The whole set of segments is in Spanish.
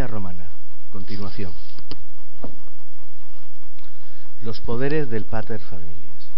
Romana. Continuación. Los poderes del pater familias.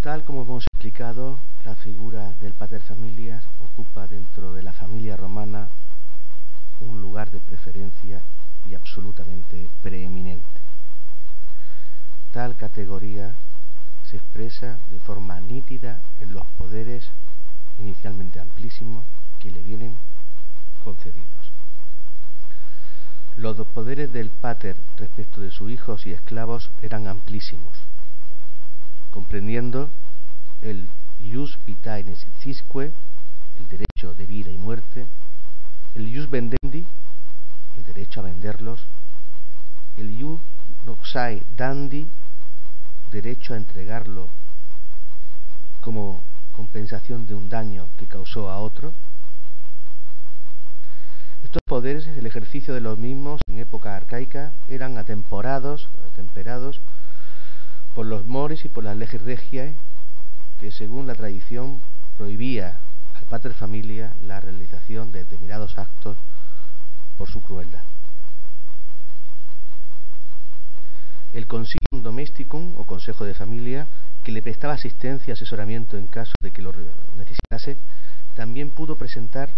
Tal como hemos explicado, la figura del pater familias ocupa dentro de la familia romana un lugar de preferencia y absolutamente preeminente. Tal categoría se expresa de forma nítida en los poderes inicialmente amplísimos que le vienen concedidos. Los dos poderes del pater respecto de sus hijos y esclavos eran amplísimos, comprendiendo el ius vitae necessisque, el derecho de vida y muerte, el ius vendendi, el derecho a venderlos, el ius noxae dandi, derecho a entregarlo como compensación de un daño que causó a otro. Estos poderes, el ejercicio de los mismos en época arcaica, eran atemporados, atemperados por los mores y por las leyes regiae, que según la tradición prohibía al pater familia la realización de determinados actos por su crueldad. El Concilium Domesticum o Consejo de Familia, que le prestaba asistencia y asesoramiento en caso de que lo necesitase, también pudo presentar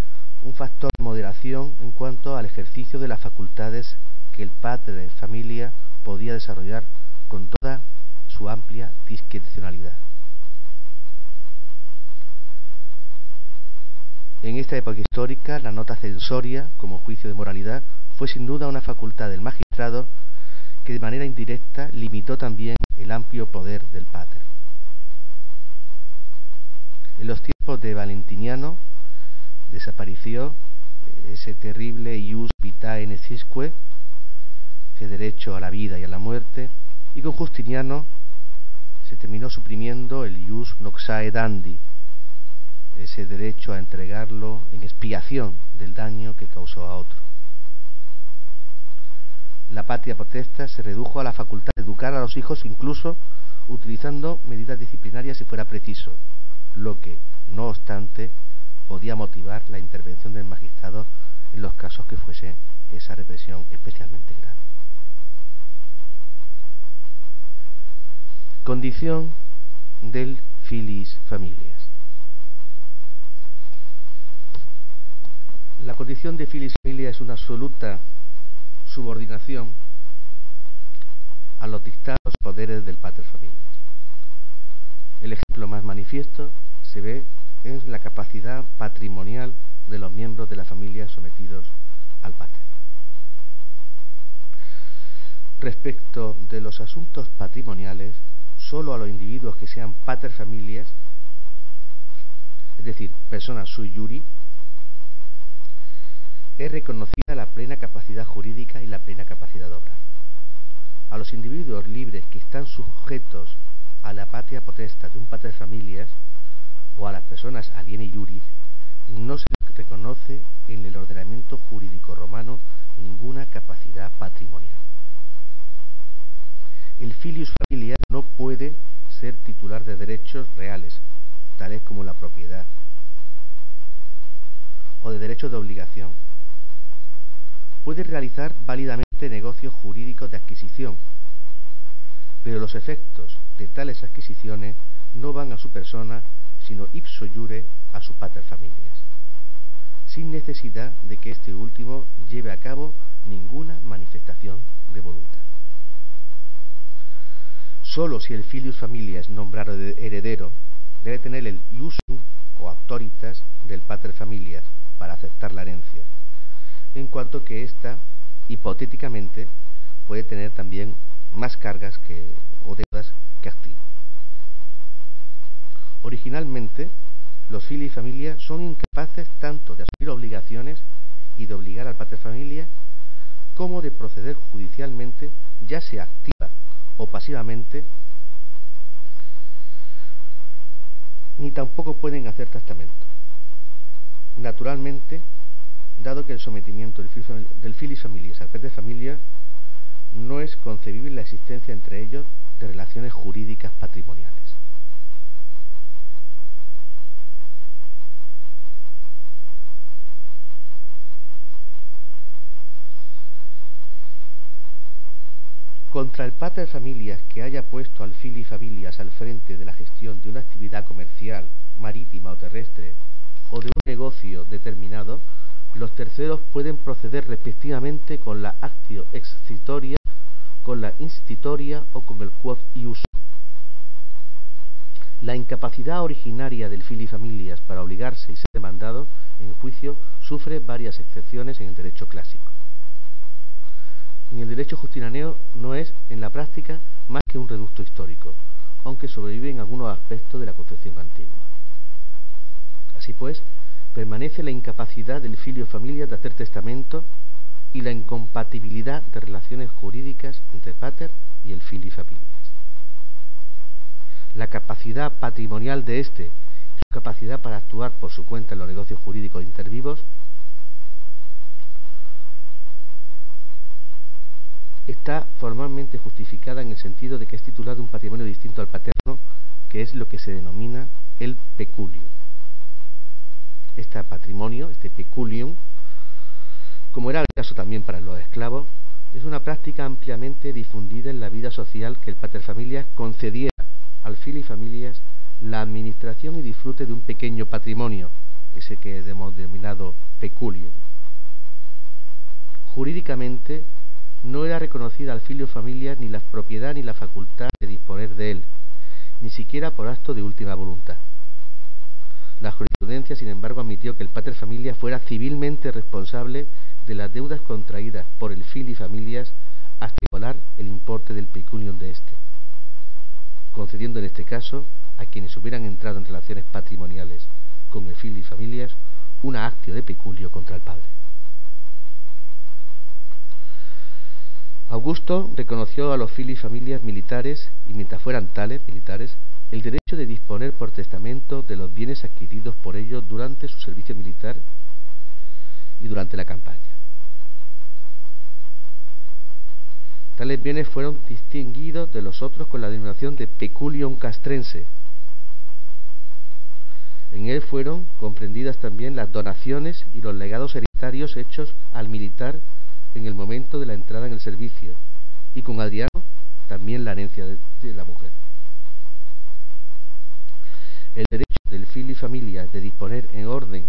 un factor de moderación en cuanto al ejercicio de las facultades que el padre de familia podía desarrollar con toda su amplia discrecionalidad. En esta época histórica, la nota censoria, como juicio de moralidad, fue sin duda una facultad del magistrado que de manera indirecta limitó también el amplio poder del pater. En los tiempos de Valentiniano desapareció ese terrible ius vitae necisque, ese derecho a la vida y a la muerte, y con Justiniano se terminó suprimiendo el ius noxae dandi, ese derecho a entregarlo en expiación del daño que causó a otro. La patria protesta se redujo a la facultad de educar a los hijos incluso utilizando medidas disciplinarias si fuera preciso, lo que, no obstante, podía motivar la intervención del magistrado en los casos que fuese esa represión especialmente grave. Condición del filis familias. La condición de filis familia es una absoluta subordinación a los dictados poderes del pater familias. El ejemplo más manifiesto se ve en la capacidad patrimonial de los miembros de la familia sometidos al pater. Respecto de los asuntos patrimoniales, solo a los individuos que sean pater familias, es decir, personas sui juri, es reconocida la plena capacidad jurídica y la plena capacidad de obrar. A los individuos libres que están sujetos a la patria potesta de un pater familias o a las personas alieni juris, no se reconoce en el ordenamiento jurídico romano ninguna capacidad patrimonial. El filius familia no puede ser titular de derechos reales, tales como la propiedad, o de derechos de obligación, puede realizar válidamente negocios jurídicos de adquisición, pero los efectos de tales adquisiciones no van a su persona, sino ipso jure a su pater familias, sin necesidad de que este último lleve a cabo ninguna manifestación de voluntad. Solo si el filius familia es nombrado heredero, debe tener el iusum o autoritas del pater familias para aceptar la herencia en cuanto que ésta, hipotéticamente, puede tener también más cargas que, o deudas. Originalmente, los fili y familia son incapaces tanto de asumir obligaciones y de obligar al pater familia, como de proceder judicialmente, ya sea activa o pasivamente, ni tampoco pueden hacer testamento. Naturalmente, dado que el sometimiento del filis familias al de familia no es concebible la existencia entre ellos de relaciones jurídicas patrimoniales. Para el pater familias que haya puesto al fili familias al frente de la gestión de una actividad comercial, marítima o terrestre, o de un negocio determinado, los terceros pueden proceder respectivamente con la actio excitoria, con la institutoria o con el quod ius. La incapacidad originaria del fili familias para obligarse y ser demandado en juicio sufre varias excepciones en el derecho clásico. En el derecho justinaneo no es, en la práctica, más que un reducto histórico, aunque sobrevive en algunos aspectos de la concepción antigua. Así pues, permanece la incapacidad del filio familia de hacer testamento y la incompatibilidad de relaciones jurídicas entre pater y el fili familias. La capacidad patrimonial de éste y su capacidad para actuar por su cuenta en los negocios jurídicos intervivos está formalmente justificada en el sentido de que es titulado un patrimonio distinto al paterno, que es lo que se denomina el peculio. Este patrimonio, este peculium, como era el caso también para los esclavos, es una práctica ampliamente difundida en la vida social que el paterfamilias concediera al fili familias la administración y disfrute de un pequeño patrimonio, ese que hemos denominado peculium. Jurídicamente no era reconocida al filio familia ni la propiedad ni la facultad de disponer de él, ni siquiera por acto de última voluntad. La jurisprudencia, sin embargo, admitió que el pater familia fuera civilmente responsable de las deudas contraídas por el fili familias hasta igualar el importe del pecunium de éste, concediendo en este caso a quienes hubieran entrado en relaciones patrimoniales con el fili familias una actio de peculio contra el padre. Augusto reconoció a los fili familias militares, y mientras fueran tales, militares, el derecho de disponer por testamento de los bienes adquiridos por ellos durante su servicio militar y durante la campaña. Tales bienes fueron distinguidos de los otros con la denominación de peculium castrense. En él fueron comprendidas también las donaciones y los legados hereditarios hechos al militar en el momento de la entrada en el servicio y con Adriano también la herencia de, la mujer. El derecho del fili familia de disponer en orden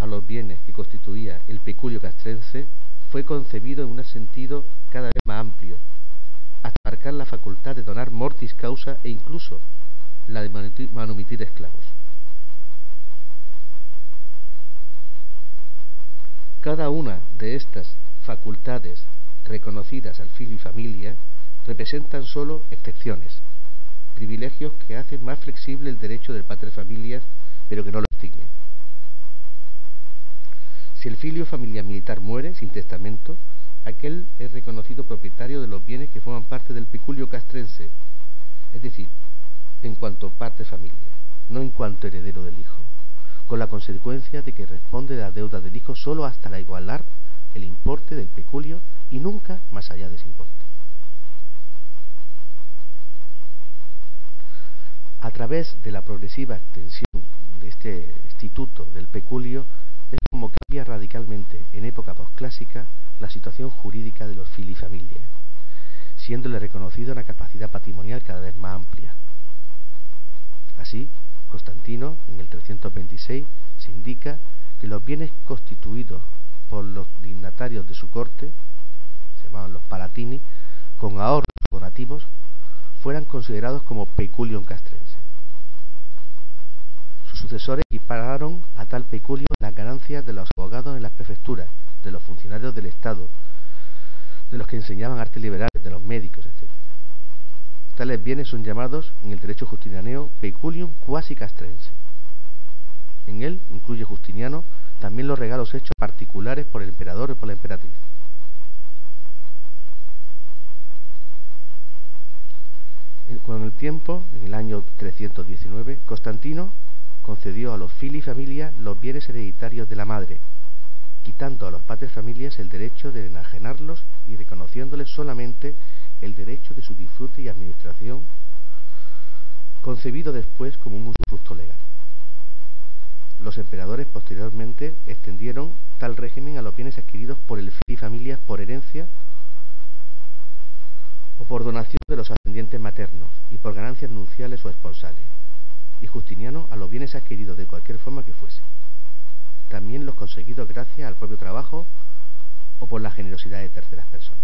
a los bienes que constituía el peculio castrense fue concebido en un sentido cada vez más amplio, hasta marcar la facultad de donar mortis causa e incluso la de manumitir esclavos. Cada una de estas facultades reconocidas al filo y familia representan solo excepciones, privilegios que hacen más flexible el derecho del padre familias, pero que no lo extinguen. Si el filio familia militar muere sin testamento, aquel es reconocido propietario de los bienes que forman parte del peculio castrense, es decir, en cuanto parte familia, no en cuanto heredero del hijo, con la consecuencia de que responde de la deuda del hijo solo hasta la igualar el importe del peculio y nunca más allá de ese importe. A través de la progresiva extensión de este instituto del peculio es como cambia radicalmente en época posclásica la situación jurídica de los filifamilias, siéndole reconocida una capacidad patrimonial cada vez más amplia. Así, Constantino, en el 326, se indica que los bienes constituidos por los dignatarios de su corte, se con ahorros donativos, fueran considerados como peculium castrense. Sus sucesores equipararon a tal peculio las ganancias de los abogados en las prefecturas, de los funcionarios del Estado, de los que enseñaban artes liberales, de los médicos, etc. Tales bienes son llamados en el derecho justinianeo peculium quasi castrense. En él incluye Justiniano también los regalos hechos particulares por el emperador y por la emperatriz. Con el tiempo, en el año 319, Constantino concedió a los fili familia los bienes hereditarios de la madre, quitando a los padres familias el derecho de enajenarlos y reconociéndoles solamente el derecho de su disfrute y administración, concebido después como un usufructo legal. Los emperadores posteriormente extendieron tal régimen a los bienes adquiridos por el fili familias por herencia o por donación de los ascendientes maternos y por ganancias nunciales o esponsales, y Justiniano a los bienes adquiridos de cualquier forma que fuese, también los conseguidos gracias al propio trabajo o por la generosidad de terceras personas.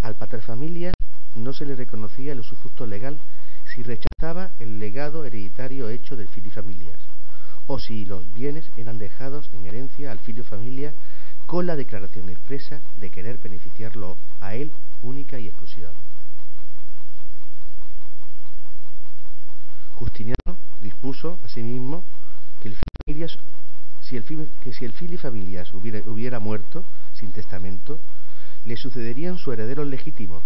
Al paterfamilias no se le reconocía el usufructo legal si rechazaba el legado hereditario hecho del filio familias, o si los bienes eran dejados en herencia al filio familia con la declaración expresa de querer beneficiarlo a él única y exclusivamente. Justiniano dispuso asimismo que, si el, que si el filio familias hubiera, hubiera muerto sin testamento, le sucederían sus herederos legítimos,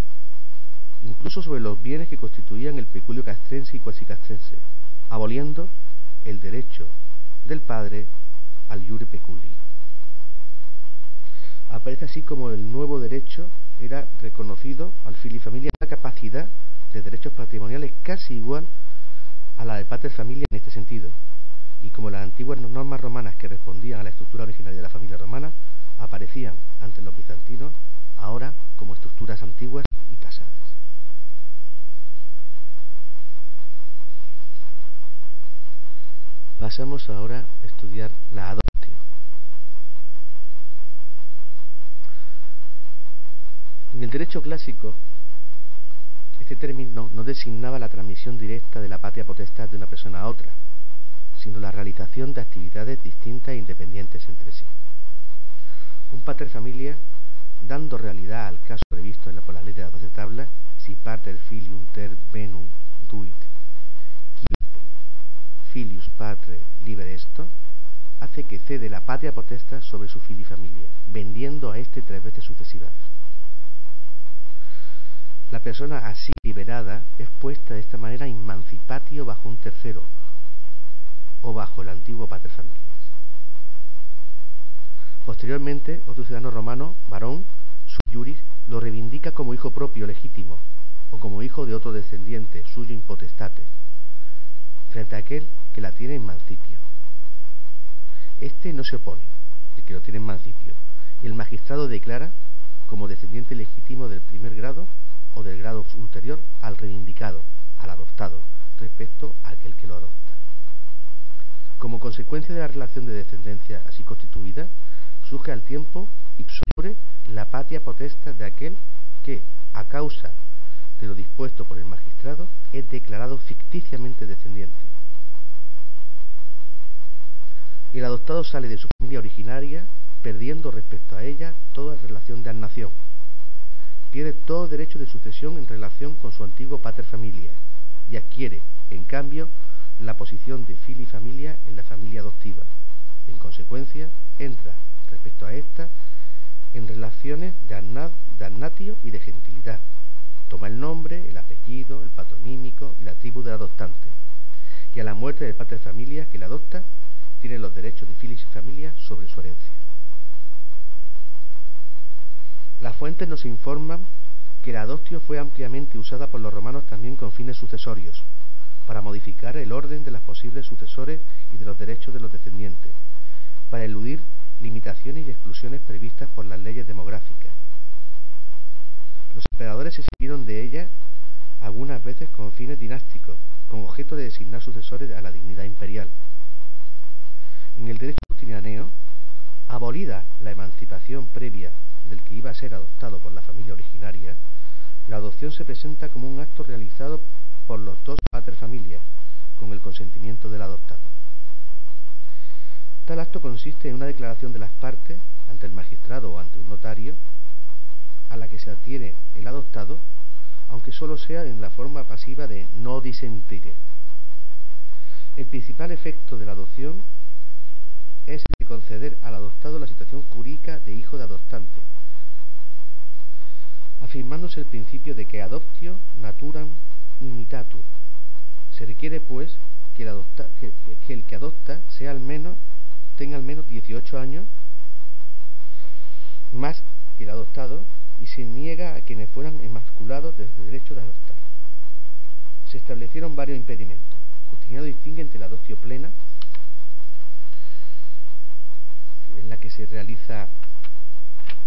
incluso sobre los bienes que constituían el peculio castrense y cuasi castrense, aboliendo el derecho del padre al iure peculi. Aparece así como el nuevo derecho era reconocido al fili familia una capacidad de derechos patrimoniales casi igual a la de pater familia en este sentido, y como las antiguas normas romanas que respondían a la estructura originaria de la familia romana aparecían ante los bizantinos ahora como estructuras antiguas y pasadas. Pasamos ahora a estudiar la adopción. En el derecho clásico, este término no designaba la transmisión directa de la patria potestad de una persona a otra, sino la realización de actividades distintas e independientes entre sí. Un pater familia, dando realidad al caso previsto en la, por la ley de las doce tablas, si pater filium ter venum duit filius patre libre esto, hace que cede la patria potesta sobre su fili familia, vendiendo a éste tres veces sucesivas. La persona así liberada es puesta de esta manera emancipatio bajo un tercero o bajo el antiguo pater familias. Posteriormente, otro ciudadano romano, varón, su juris, lo reivindica como hijo propio legítimo o como hijo de otro descendiente suyo impotestate, frente a aquel que la tiene en mancipio. Este no se opone, el que lo tiene en mancipio, y el magistrado declara como descendiente legítimo del primer grado o del grado ulterior al reivindicado, al adoptado, respecto a aquel que lo adopta. Como consecuencia de la relación de descendencia así constituida, surge al tiempo y sobre la patria potesta de aquel que, a causa de lo dispuesto por el magistrado, es declarado ficticiamente descendiente el adoptado sale de su familia originaria perdiendo respecto a ella toda relación de nación. Pierde todo derecho de sucesión en relación con su antiguo pater familia y adquiere, en cambio, la posición de fili familia en la familia adoptiva. En consecuencia, entra respecto a esta en relaciones de, annatio y de gentilidad. Toma el nombre, el apellido, el patronímico y la tribu del adoptante. Y a la muerte del pater familia que la adopta, tiene los derechos de filis y familia sobre su herencia. Las fuentes nos informan que la adoptio fue ampliamente usada por los romanos también con fines sucesorios, para modificar el orden de los posibles sucesores y de los derechos de los descendientes, para eludir limitaciones y exclusiones previstas por las leyes demográficas. Los emperadores se sirvieron de ella algunas veces con fines dinásticos, con objeto de designar sucesores a la dignidad imperial en el derecho justinianeo, abolida la emancipación previa del que iba a ser adoptado por la familia originaria, la adopción se presenta como un acto realizado por los dos pater familias, con el consentimiento del adoptado. Tal acto consiste en una declaración de las partes ante el magistrado o ante un notario a la que se adhiere el adoptado, aunque solo sea en la forma pasiva de no disentire. El principal efecto de la adopción es el de conceder al adoptado la situación jurídica de hijo de adoptante, afirmándose el principio de que adoptio naturam imitatur. Se requiere, pues, que el, que, adopta sea al menos, tenga al menos 18 años más que el adoptado y se niega a quienes fueran emasculados desde el derecho de adoptar. Se establecieron varios impedimentos. Justiniano distingue entre la adoptio plena, en la que se realiza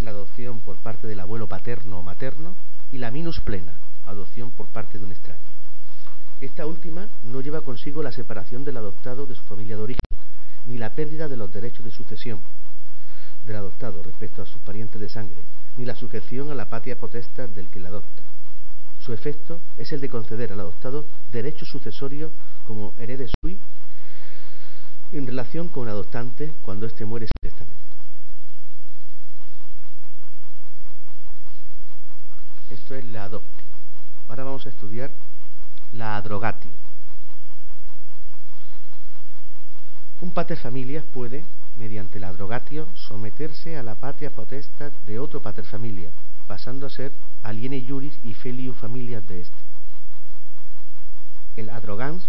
la adopción por parte del abuelo paterno o materno, y la minus plena, adopción por parte de un extraño. Esta última no lleva consigo la separación del adoptado de su familia de origen, ni la pérdida de los derechos de sucesión del adoptado respecto a sus parientes de sangre, ni la sujeción a la patria potestad del que la adopta. Su efecto es el de conceder al adoptado derechos sucesorios como heredes sui en relación con el adoptante cuando éste muere sin. Esto es la adopti. Ahora vamos a estudiar la adrogatio. Un pater familias puede, mediante la adrogatio, someterse a la patria potestad de otro pater familia, pasando a ser aliene juris y felio familias de éste. El adrogans,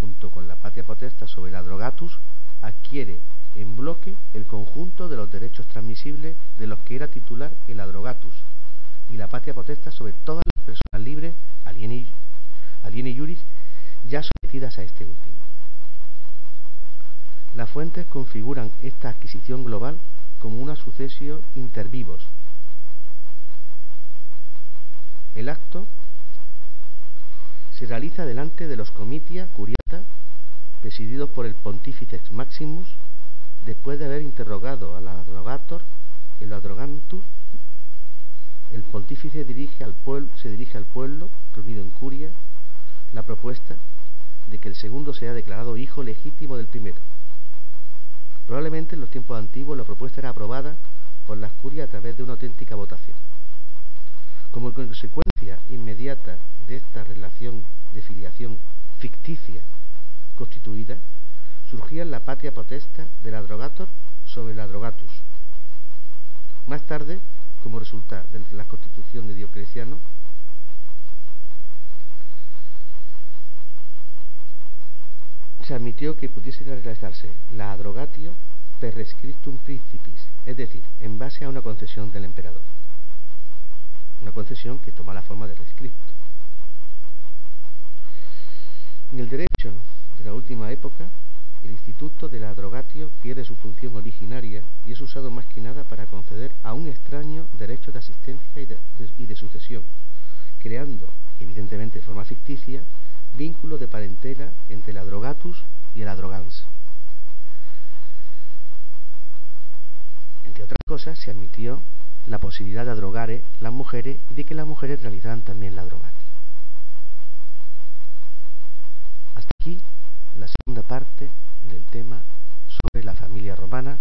junto con la patria potestad sobre el adrogatus, adquiere en bloque el conjunto de los derechos transmisibles de los que era titular el adrogatus y la patria potestad sobre todas las personas libres, aliene, aliene juris, ya sometidas a este último. Las fuentes configuran esta adquisición global como una sucesión intervivos. El acto se realiza delante de los comitia curiata presididos por el Pontífice Maximus después de haber interrogado al adrogator, el adrogantus el pontífice dirige al pueblo, se dirige al pueblo, reunido en curia, la propuesta de que el segundo sea declarado hijo legítimo del primero. Probablemente en los tiempos antiguos la propuesta era aprobada por las curias a través de una auténtica votación. Como consecuencia inmediata de esta relación de filiación ficticia constituida, surgía la patria potesta del adrogator sobre el adrogatus. Más tarde, como resulta de la constitución de Diocleciano, se admitió que pudiese realizarse la adrogatio per rescriptum principis, es decir, en base a una concesión del emperador. Una concesión que toma la forma de rescripto. En el derecho de la última época, el instituto de la drogatio pierde su función originaria y es usado más que nada para conceder a un extraño derechos de asistencia y de, sucesión, creando, evidentemente de forma ficticia, vínculo de parentela entre el adrogatus y el adrogans. Entre otras cosas, se admitió la posibilidad de adrogare las mujeres y de que las mujeres realizaran también la drogatio. Hasta aquí la segunda parte del tema sobre la familia romana.